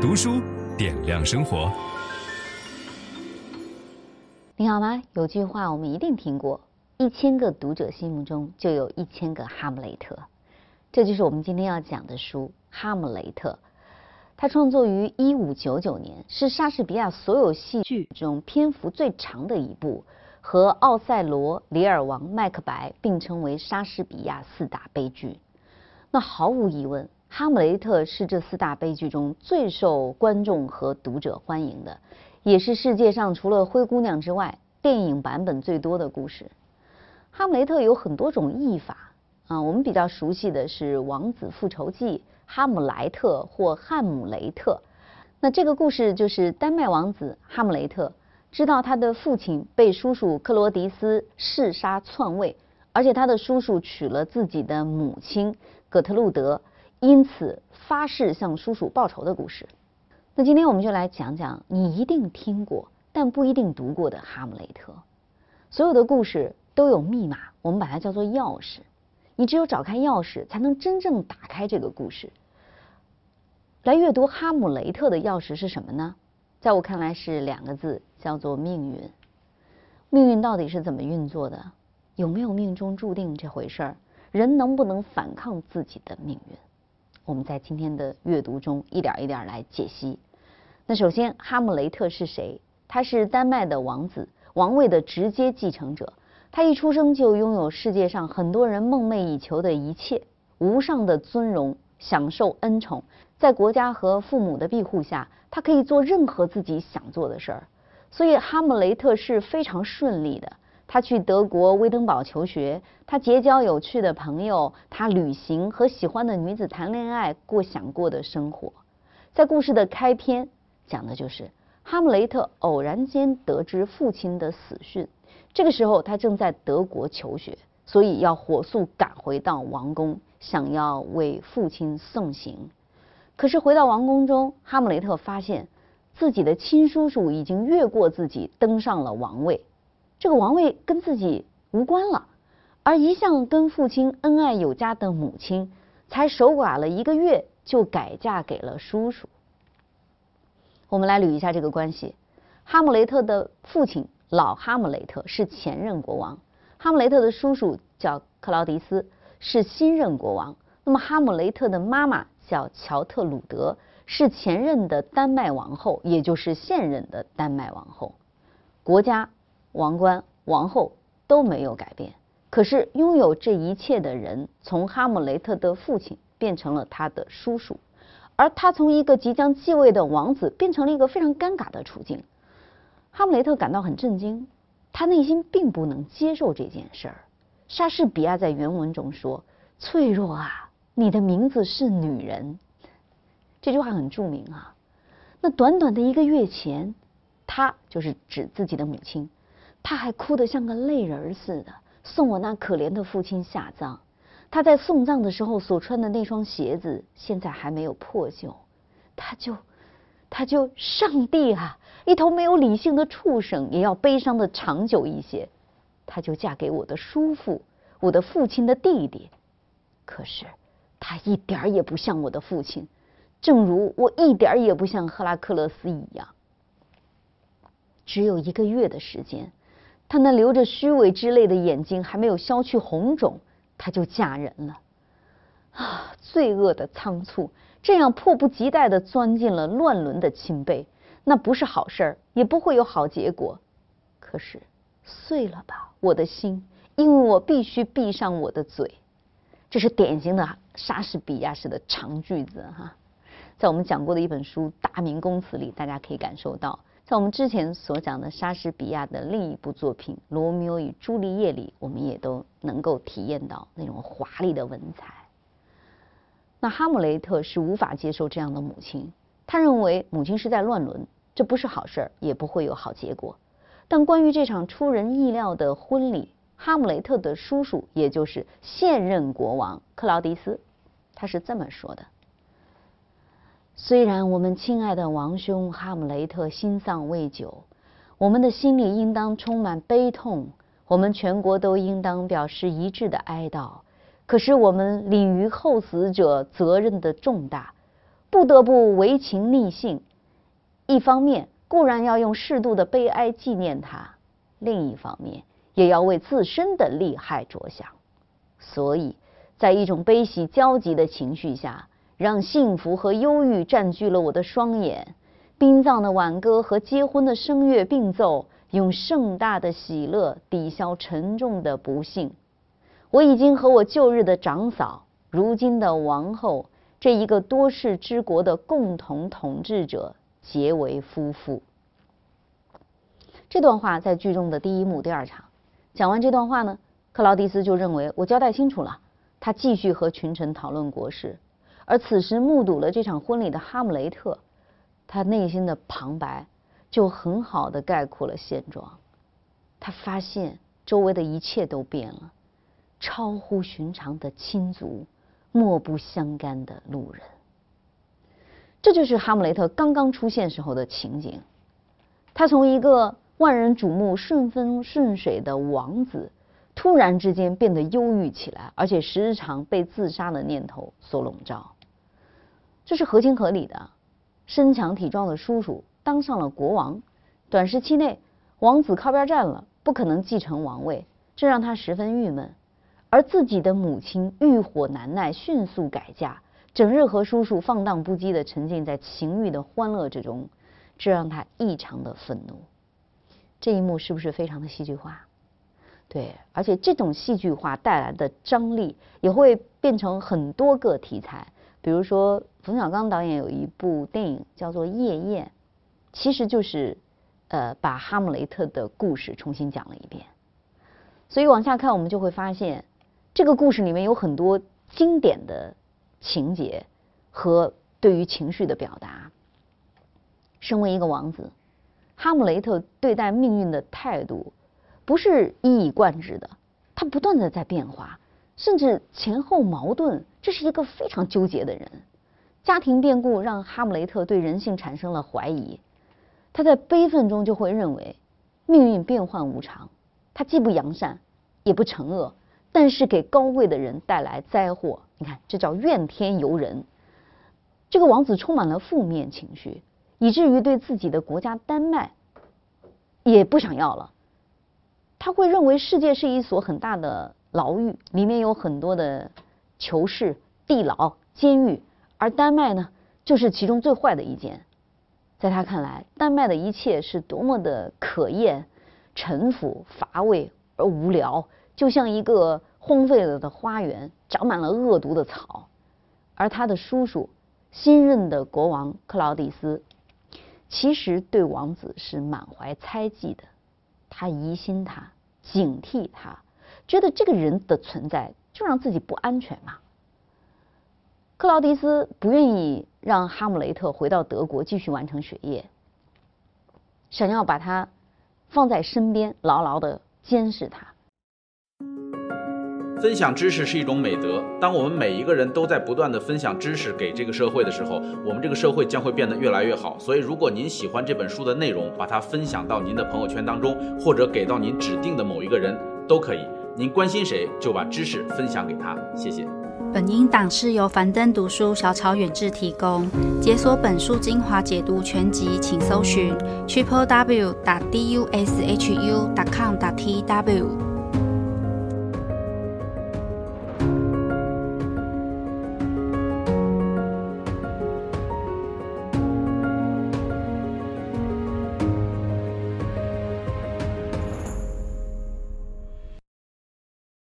读书点亮生活。你好吗？有句话我们一定听过：一千个读者心目中就有一千个哈姆雷特。这就是我们今天要讲的书《哈姆雷特》。它创作于一五九九年，是莎士比亚所有戏剧中篇幅最长的一部，和《奥赛罗》《李尔王》《麦克白》并称为莎士比亚四大悲剧。那毫无疑问，《哈姆雷特》是这四大悲剧中最受观众和读者欢迎的，也是世界上除了《灰姑娘》之外电影版本最多的故事。《哈姆雷特》有很多种译法啊，我们比较熟悉的是《王子复仇记》。哈姆莱特或汉姆雷特，那这个故事就是丹麦王子哈姆雷特知道他的父亲被叔叔克罗迪斯弑杀篡位，而且他的叔叔娶了自己的母亲葛特路德，因此发誓向叔叔报仇的故事。那今天我们就来讲讲你一定听过但不一定读过的哈姆雷特。所有的故事都有密码，我们把它叫做钥匙。你只有找开钥匙，才能真正打开这个故事。来阅读《哈姆雷特》的钥匙是什么呢？在我看来是两个字，叫做命运。命运到底是怎么运作的？有没有命中注定这回事儿？人能不能反抗自己的命运？我们在今天的阅读中一点一点来解析。那首先，哈姆雷特是谁？他是丹麦的王子，王位的直接继承者。他一出生就拥有世界上很多人梦寐以求的一切：无上的尊荣，享受恩宠，在国家和父母的庇护下，他可以做任何自己想做的事儿。所以，哈姆雷特是非常顺利的。他去德国威登堡求学，他结交有趣的朋友，他旅行和喜欢的女子谈恋爱，过想过的生活。在故事的开篇，讲的就是哈姆雷特偶然间得知父亲的死讯。这个时候，他正在德国求学，所以要火速赶回到王宫，想要为父亲送行。可是回到王宫中，哈姆雷特发现自己的亲叔叔已经越过自己登上了王位，这个王位跟自己无关了。而一向跟父亲恩爱有加的母亲，才守寡了一个月就改嫁给了叔叔。我们来捋一下这个关系：哈姆雷特的父亲。老哈姆雷特是前任国王，哈姆雷特的叔叔叫克劳迪斯，是新任国王。那么哈姆雷特的妈妈叫乔特鲁德，是前任的丹麦王后，也就是现任的丹麦王后。国家、王冠、王后都没有改变，可是拥有这一切的人，从哈姆雷特的父亲变成了他的叔叔，而他从一个即将继位的王子，变成了一个非常尴尬的处境。哈姆雷特感到很震惊，他内心并不能接受这件事儿。莎士比亚在原文中说：“脆弱啊，你的名字是女人。”这句话很著名啊。那短短的一个月前，他就是指自己的母亲，他还哭得像个泪人似的，送我那可怜的父亲下葬。他在送葬的时候所穿的那双鞋子，现在还没有破旧，他就。他就上帝啊，一头没有理性的畜生也要悲伤的长久一些。他就嫁给我的叔父，我的父亲的弟弟。可是他一点也不像我的父亲，正如我一点也不像赫拉克勒斯一样。只有一个月的时间，他那流着虚伪之泪的眼睛还没有消去红肿，他就嫁人了。啊，罪恶的仓促。这样迫不及待地钻进了乱伦的亲辈，那不是好事儿，也不会有好结果。可是，碎了吧，我的心，因为我必须闭上我的嘴。这是典型的莎士比亚式的长句子哈。在我们讲过的一本书《大明宫词》里，大家可以感受到，在我们之前所讲的莎士比亚的另一部作品《罗密欧与朱丽叶》里，我们也都能够体验到那种华丽的文采。那哈姆雷特是无法接受这样的母亲，他认为母亲是在乱伦，这不是好事儿，也不会有好结果。但关于这场出人意料的婚礼，哈姆雷特的叔叔，也就是现任国王克劳迪斯，他是这么说的：虽然我们亲爱的王兄哈姆雷特心丧未久，我们的心里应当充满悲痛，我们全国都应当表示一致的哀悼。可是我们领于后死者责任的重大，不得不为情逆性。一方面固然要用适度的悲哀纪念他，另一方面也要为自身的利害着想。所以，在一种悲喜交集的情绪下，让幸福和忧郁占据了我的双眼。殡葬的挽歌和结婚的声乐并奏，用盛大的喜乐抵消沉重的不幸。我已经和我旧日的长嫂，如今的王后，这一个多事之国的共同统治者结为夫妇。这段话在剧中的第一幕第二场。讲完这段话呢，克劳迪斯就认为我交代清楚了。他继续和群臣讨论国事，而此时目睹了这场婚礼的哈姆雷特。他内心的旁白就很好的概括了现状。他发现周围的一切都变了，超乎寻常的亲族，莫不相干的路人。这就是哈姆雷特刚刚出现时候的情景。他从一个万人瞩目、顺风顺水的王子，突然之间变得忧郁起来，而且时常被自杀的念头所笼罩。这是合情合理的。身强体壮的叔叔当上了国王，短时期内王子靠边站了，不可能继承王位，这让他十分郁闷。而自己的母亲欲火难耐，迅速改嫁，整日和叔叔放荡不羁地沉浸在情欲的欢乐之中，这让他异常的愤怒。这一幕是不是非常的戏剧化？对，而且这种戏剧化带来的张力也会变成很多个题材。比如说，冯小刚导演有一部电影叫做《夜宴》，其实就是呃把哈姆雷特的故事重新讲了一遍。所以往下看，我们就会发现，这个故事里面有很多经典的情节和对于情绪的表达。身为一个王子，哈姆雷特对待命运的态度不是一以贯之的，他不断的在变化。甚至前后矛盾，这是一个非常纠结的人。家庭变故让哈姆雷特对人性产生了怀疑，他在悲愤中就会认为命运变幻无常，他既不扬善，也不惩恶，但是给高贵的人带来灾祸。你看，这叫怨天尤人。这个王子充满了负面情绪，以至于对自己的国家丹麦也不想要了。他会认为世界是一所很大的。牢狱里面有很多的囚室、地牢、监狱，而丹麦呢，就是其中最坏的一间。在他看来，丹麦的一切是多么的可厌、陈腐、乏味而无聊，就像一个荒废了的花园，长满了恶毒的草。而他的叔叔，新任的国王克劳迪斯，其实对王子是满怀猜忌的，他疑心他，警惕他。觉得这个人的存在就让自己不安全嘛。克劳迪斯不愿意让哈姆雷特回到德国继续完成学业，想要把他放在身边，牢牢的监视他。分享知识是一种美德。当我们每一个人都在不断的分享知识给这个社会的时候，我们这个社会将会变得越来越好。所以，如果您喜欢这本书的内容，把它分享到您的朋友圈当中，或者给到您指定的某一个人，都可以。您关心谁，就把知识分享给他。谢谢。本音档是由樊登读书小草远志提供。解锁本书精华解读全集，请搜寻 triple w 打 d u s h u 打 com 打 t w。